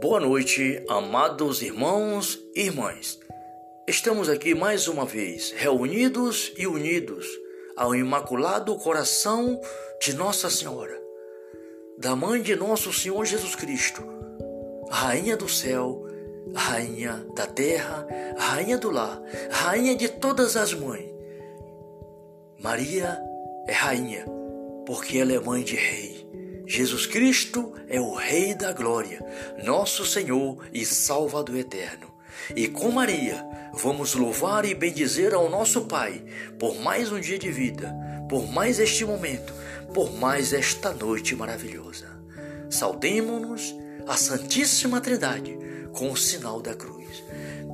Boa noite, amados irmãos e irmãs. Estamos aqui mais uma vez, reunidos e unidos ao Imaculado Coração de Nossa Senhora, da Mãe de Nosso Senhor Jesus Cristo, Rainha do céu, Rainha da terra, Rainha do lar, Rainha de todas as mães. Maria é Rainha, porque ela é mãe de Rei. Jesus Cristo é o Rei da Glória, nosso Senhor e Salvador eterno. E com Maria, vamos louvar e bendizer ao nosso Pai por mais um dia de vida, por mais este momento, por mais esta noite maravilhosa. Saudemos-nos a Santíssima Trindade com o sinal da cruz.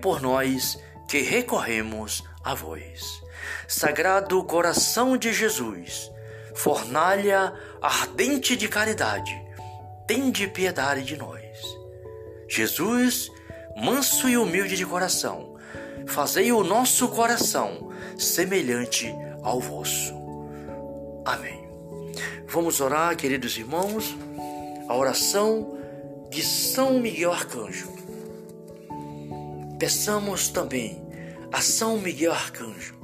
por nós que recorremos a vós. Sagrado coração de Jesus, fornalha ardente de caridade, tende piedade de nós. Jesus, manso e humilde de coração, fazei o nosso coração semelhante ao vosso. Amém. Vamos orar, queridos irmãos, a oração de São Miguel Arcanjo. Peçamos também a São Miguel Arcanjo,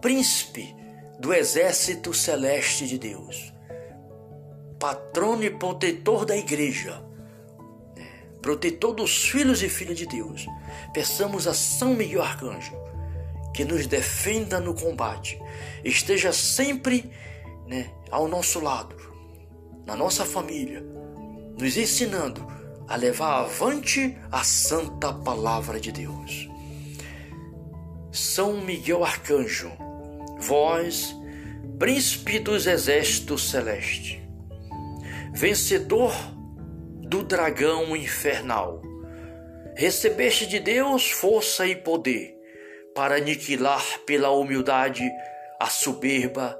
príncipe do exército celeste de Deus, patrono e protetor da igreja, né, protetor dos filhos e filhas de Deus. Peçamos a São Miguel Arcanjo que nos defenda no combate, esteja sempre né, ao nosso lado, na nossa família, nos ensinando a levar avante a santa palavra de Deus. São Miguel Arcanjo, vós, príncipe dos exércitos celestes, vencedor do dragão infernal, recebeste de Deus força e poder para aniquilar pela humildade a soberba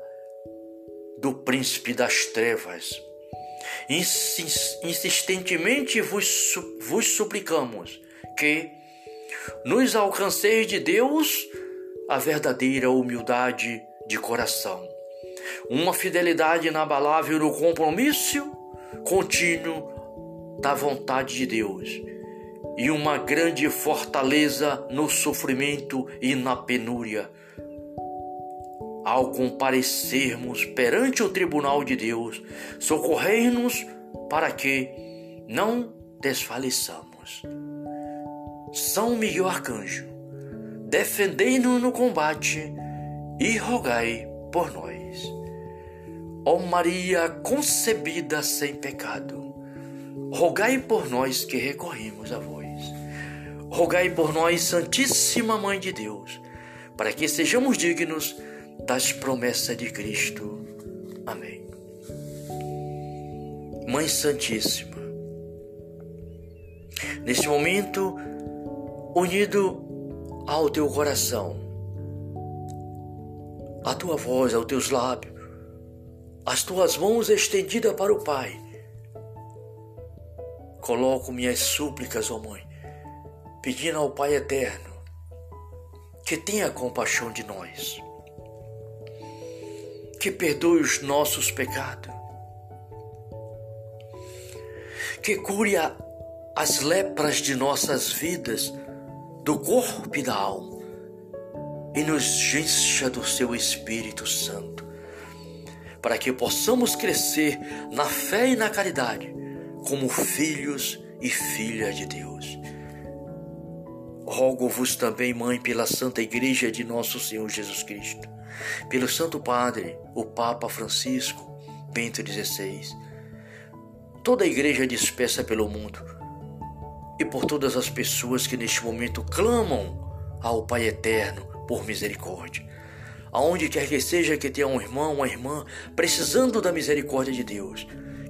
do príncipe das trevas insistentemente vos, vos suplicamos que nos alcanceis de Deus a verdadeira humildade de coração, uma fidelidade inabalável no compromisso contínuo da vontade de Deus e uma grande fortaleza no sofrimento e na penúria. Ao comparecermos perante o tribunal de Deus, socorrei-nos para que não desfaleçamos. São Miguel Arcanjo, defendei-nos no combate e rogai por nós. Ó Maria concebida sem pecado, rogai por nós que recorremos a vós. Rogai por nós, Santíssima Mãe de Deus, para que sejamos dignos das promessas de Cristo. Amém. Mãe Santíssima, neste momento, unido ao teu coração, a tua voz, aos teus lábios, as tuas mãos estendidas para o Pai, coloco minhas súplicas, ó oh Mãe, pedindo ao Pai eterno que tenha compaixão de nós, que perdoe os nossos pecados que cure as lepras de nossas vidas, do corpo e da alma, e nos encha do seu Espírito Santo, para que possamos crescer na fé e na caridade, como filhos e filhas de Deus. Rogo-vos também, Mãe, pela Santa Igreja de Nosso Senhor Jesus Cristo, pelo Santo Padre, o Papa Francisco, Bento XVI, toda a igreja dispersa pelo mundo e por todas as pessoas que neste momento clamam ao Pai Eterno por misericórdia. Aonde quer que seja que tenha um irmão, uma irmã precisando da misericórdia de Deus,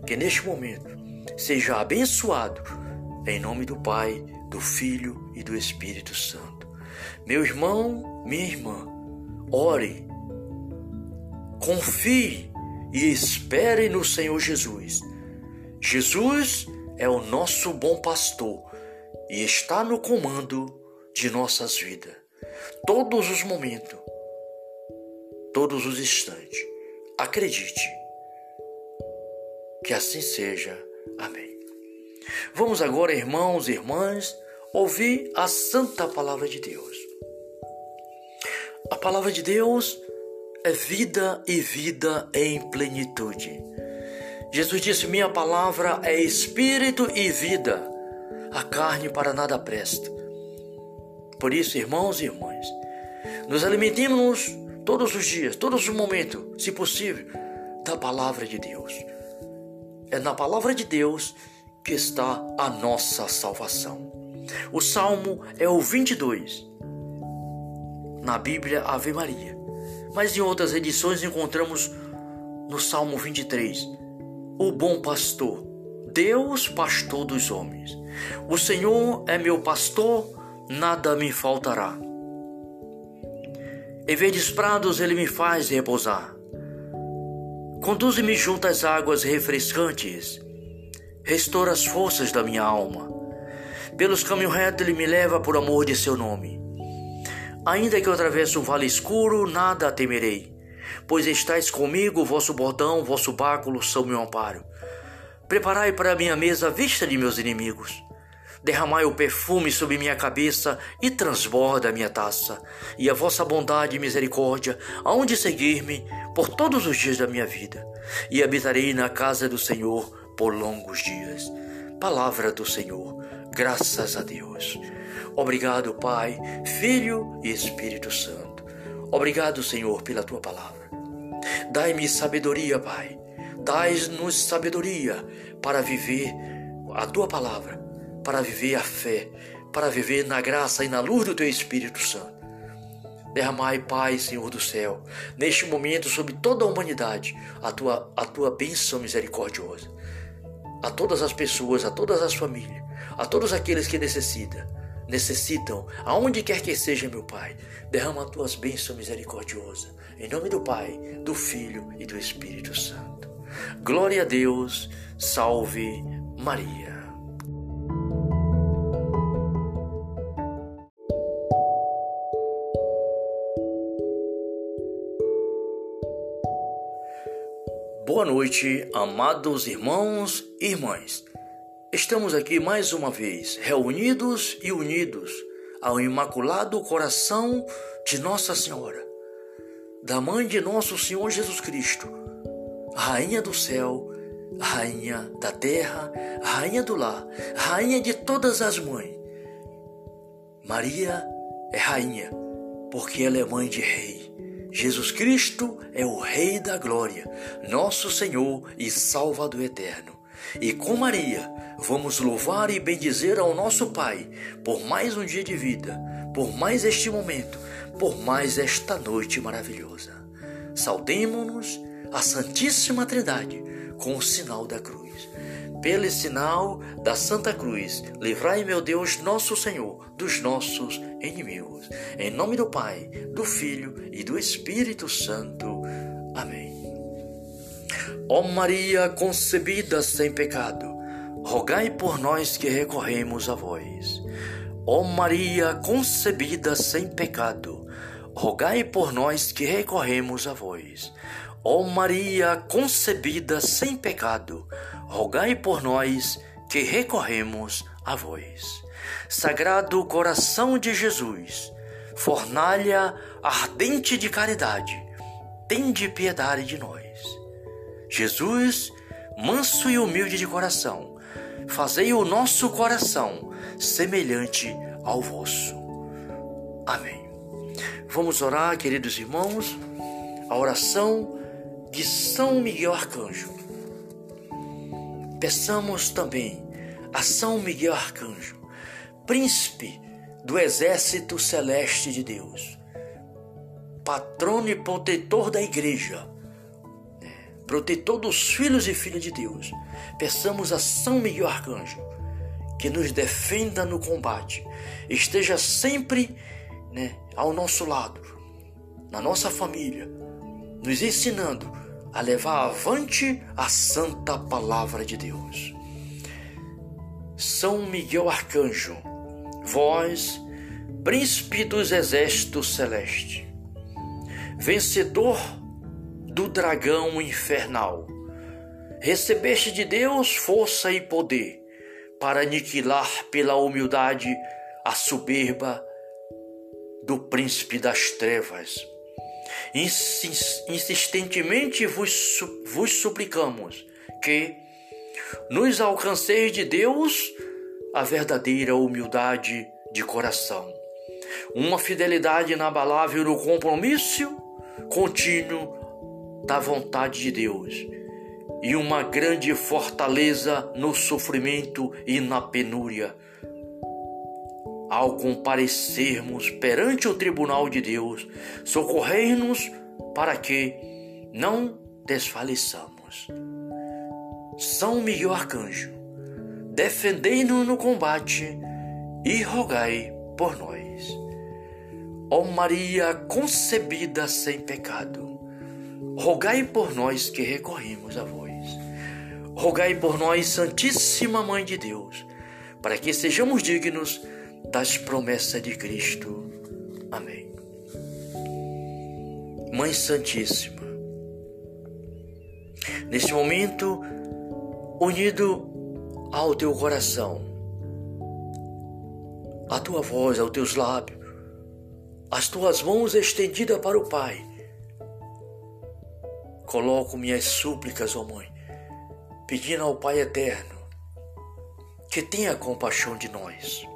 que neste momento seja abençoado em nome do Pai, do Filho e do Espírito Santo. Meu irmão, minha irmã, ore, confie e espere no Senhor Jesus. Jesus é o nosso bom pastor e está no comando de nossas vidas, todos os momentos, todos os instantes. Acredite. Que assim seja. Amém. Vamos agora, irmãos e irmãs, ouvir a santa palavra de Deus. A palavra de Deus é vida e vida em plenitude. Jesus disse: Minha palavra é espírito e vida. A carne para nada presta. Por isso, irmãos e irmãs, nos alimentemos todos os dias, todos os momentos, se possível, da palavra de Deus. É na palavra de Deus que está a nossa salvação. O salmo é o 22. Na Bíblia, Ave Maria. Mas em outras edições encontramos no Salmo 23, o bom pastor, Deus, pastor dos homens. O Senhor é meu pastor, nada me faltará. Em verdes prados ele me faz repousar. Conduze-me junto às águas refrescantes. Restaura as forças da minha alma. Pelos caminhos retos ele me leva por amor de seu nome. Ainda que eu atravesse um vale escuro, nada temerei, pois estáis comigo, vosso bordão, vosso báculo são meu amparo. Preparai para minha mesa a vista de meus inimigos. Derramai o perfume sobre minha cabeça e transborda a minha taça. E a vossa bondade e misericórdia aonde seguir-me por todos os dias da minha vida. E habitarei na casa do Senhor por longos dias. Palavra do Senhor. Graças a Deus. Obrigado, Pai, Filho e Espírito Santo. Obrigado, Senhor, pela tua palavra. Dai-me sabedoria, Pai. Dai-nos sabedoria para viver a tua palavra para viver a fé, para viver na graça e na luz do teu Espírito Santo. Derramai, Pai, Senhor do céu, neste momento sobre toda a humanidade, a tua, a tua bênção misericordiosa. A todas as pessoas, a todas as famílias, a todos aqueles que necessitam, necessitam, aonde quer que seja, meu Pai, derrama as tuas bênçãos misericordiosas. Em nome do Pai, do Filho e do Espírito Santo. Glória a Deus, salve Maria. Boa noite, amados irmãos e irmãs. Estamos aqui mais uma vez, reunidos e unidos ao Imaculado Coração de Nossa Senhora, da Mãe de Nosso Senhor Jesus Cristo, Rainha do céu, Rainha da terra, Rainha do lar, Rainha de todas as mães. Maria é Rainha, porque ela é mãe de Rei. Jesus Cristo é o Rei da Glória, nosso Senhor e Salvador eterno. E com Maria, vamos louvar e bendizer ao nosso Pai por mais um dia de vida, por mais este momento, por mais esta noite maravilhosa. Saudemos-nos a Santíssima Trindade com o sinal da cruz. Pelo sinal da Santa Cruz, livrai, meu Deus, nosso Senhor, dos nossos inimigos. Em nome do Pai, do Filho e do Espírito Santo. Ó Maria concebida sem pecado, rogai por nós que recorremos a vós. Ó Maria concebida sem pecado, rogai por nós que recorremos a vós. Ó Maria concebida sem pecado, rogai por nós que recorremos a vós. Sagrado coração de Jesus, fornalha ardente de caridade, tende piedade de nós. Jesus, manso e humilde de coração, fazei o nosso coração semelhante ao vosso. Amém. Vamos orar, queridos irmãos, a oração de São Miguel Arcanjo. Peçamos também a São Miguel Arcanjo, príncipe do exército celeste de Deus, patrono e protetor da igreja, protetor dos filhos e filhas de Deus. Peçamos a São Miguel Arcanjo que nos defenda no combate, esteja sempre né, ao nosso lado, na nossa família, nos ensinando a levar avante a santa palavra de Deus. São Miguel Arcanjo, vós, príncipe dos exércitos celestes, vencedor do dragão infernal, recebeste de Deus força e poder para aniquilar pela humildade a soberba do príncipe das trevas. Insistentemente vos, vos suplicamos que nos alcanceis de Deus a verdadeira humildade de coração, uma fidelidade inabalável no compromisso contínuo da vontade de Deus e uma grande fortaleza no sofrimento e na penúria. Ao comparecermos perante o tribunal de Deus, socorrei-nos para que não desfaleçamos. São Miguel Arcanjo, defendei-nos no combate e rogai por nós. Ó Maria concebida sem pecado, rogai por nós que recorremos a vós. Rogai por nós, Santíssima Mãe de Deus, para que sejamos dignos das promessas de Cristo. Amém. Mãe Santíssima, neste momento, unido ao teu coração, a tua voz, aos teus lábios, as tuas mãos estendidas para o Pai, coloco minhas súplicas, ó Mãe, pedindo ao Pai eterno que tenha compaixão de nós,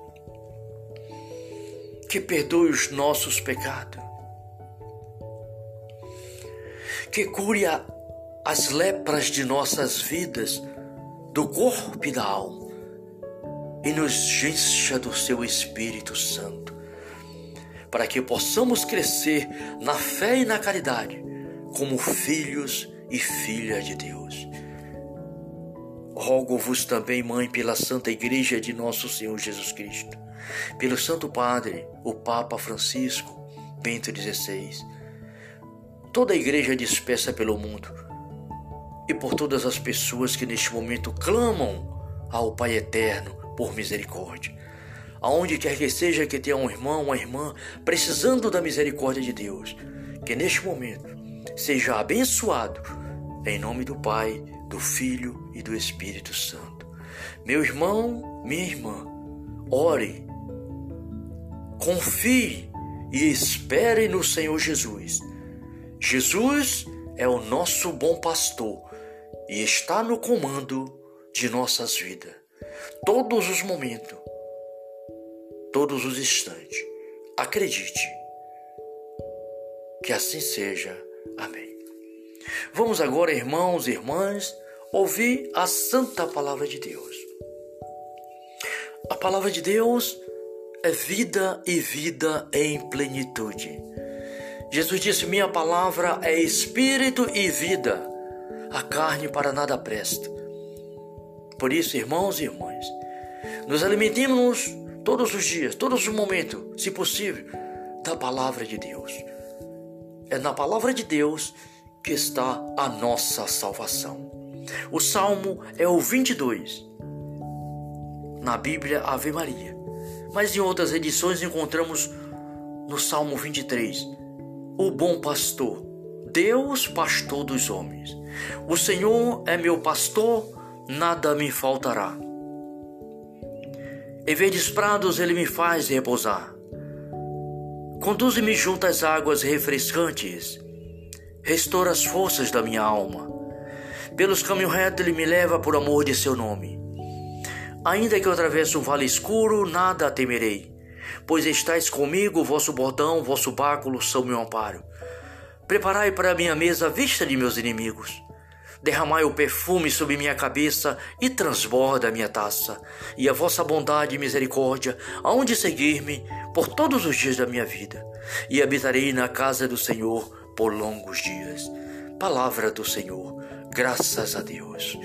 que perdoe os nossos pecados, que cure as lepras de nossas vidas, do corpo e da alma, e nos encha do seu Espírito Santo, para que possamos crescer na fé e na caridade como filhos e filhas de Deus. Rogo-vos também, Mãe, pela Santa Igreja de Nosso Senhor Jesus Cristo, pelo Santo Padre, o Papa Francisco, Bento XVI, toda a Igreja dispersa pelo mundo e por todas as pessoas que neste momento clamam ao Pai Eterno por misericórdia. Aonde quer que seja que tenha um irmão, uma irmã precisando da misericórdia de Deus, que neste momento seja abençoado em nome do Pai, do Filho e do Espírito Santo. Meu irmão, minha irmã, ore, confie e espere no Senhor Jesus. Jesus é o nosso bom pastor e está no comando de nossas vidas, todos os momentos, todos os instantes. Acredite. Que assim seja. Amém. Vamos agora, irmãos e irmãs, ouvir a santa palavra de Deus. A palavra de Deus é vida e vida em plenitude. Jesus disse: Minha palavra é espírito e vida, a carne para nada presta. Por isso, irmãos e irmãs, nos alimentemos todos os dias, todos os momentos, se possível, da palavra de Deus. É na palavra de Deus que está a nossa salvação. O salmo é o 22. Na Bíblia, Ave Maria. Mas em outras edições encontramos no Salmo 23, o bom pastor, Deus, pastor dos homens. O Senhor é meu pastor, nada me faltará. Em verdes prados ele me faz repousar. Conduze-me junto às águas refrescantes restaura as forças da minha alma. Pelos caminhos retos ele me leva por amor de seu nome. Ainda que eu atravesse um vale escuro, nada temerei, pois estáis comigo, vosso bordão, vosso báculo são meu amparo. Preparai para minha mesa a vista de meus inimigos. Derramai o perfume sobre minha cabeça e transborda a minha taça. E a vossa bondade e misericórdia, aonde seguir-me por todos os dias da minha vida. E habitarei na casa do Senhor por longos dias. Palavra do Senhor, graças a Deus.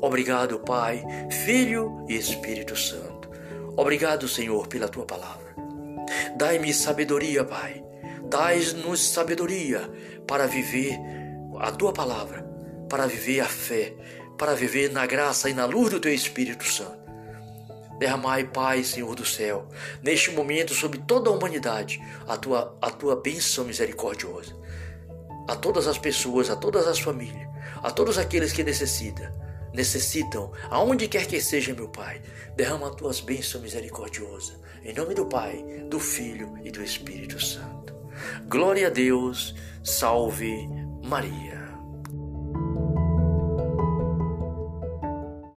Obrigado, Pai, Filho e Espírito Santo. Obrigado, Senhor, pela tua palavra. Dai-me sabedoria, Pai. Dai-nos sabedoria para viver a tua palavra, para viver a fé, para viver na graça e na luz do teu Espírito Santo. Derramai, Pai, Senhor do céu, neste momento sobre toda a humanidade, a tua, a tua bênção misericordiosa. A todas as pessoas, a todas as famílias, a todos aqueles que necessitam, necessitam, aonde quer que seja, meu Pai, derrama as tuas bênçãos misericordiosas. Em nome do Pai, do Filho e do Espírito Santo. Glória a Deus, salve Maria.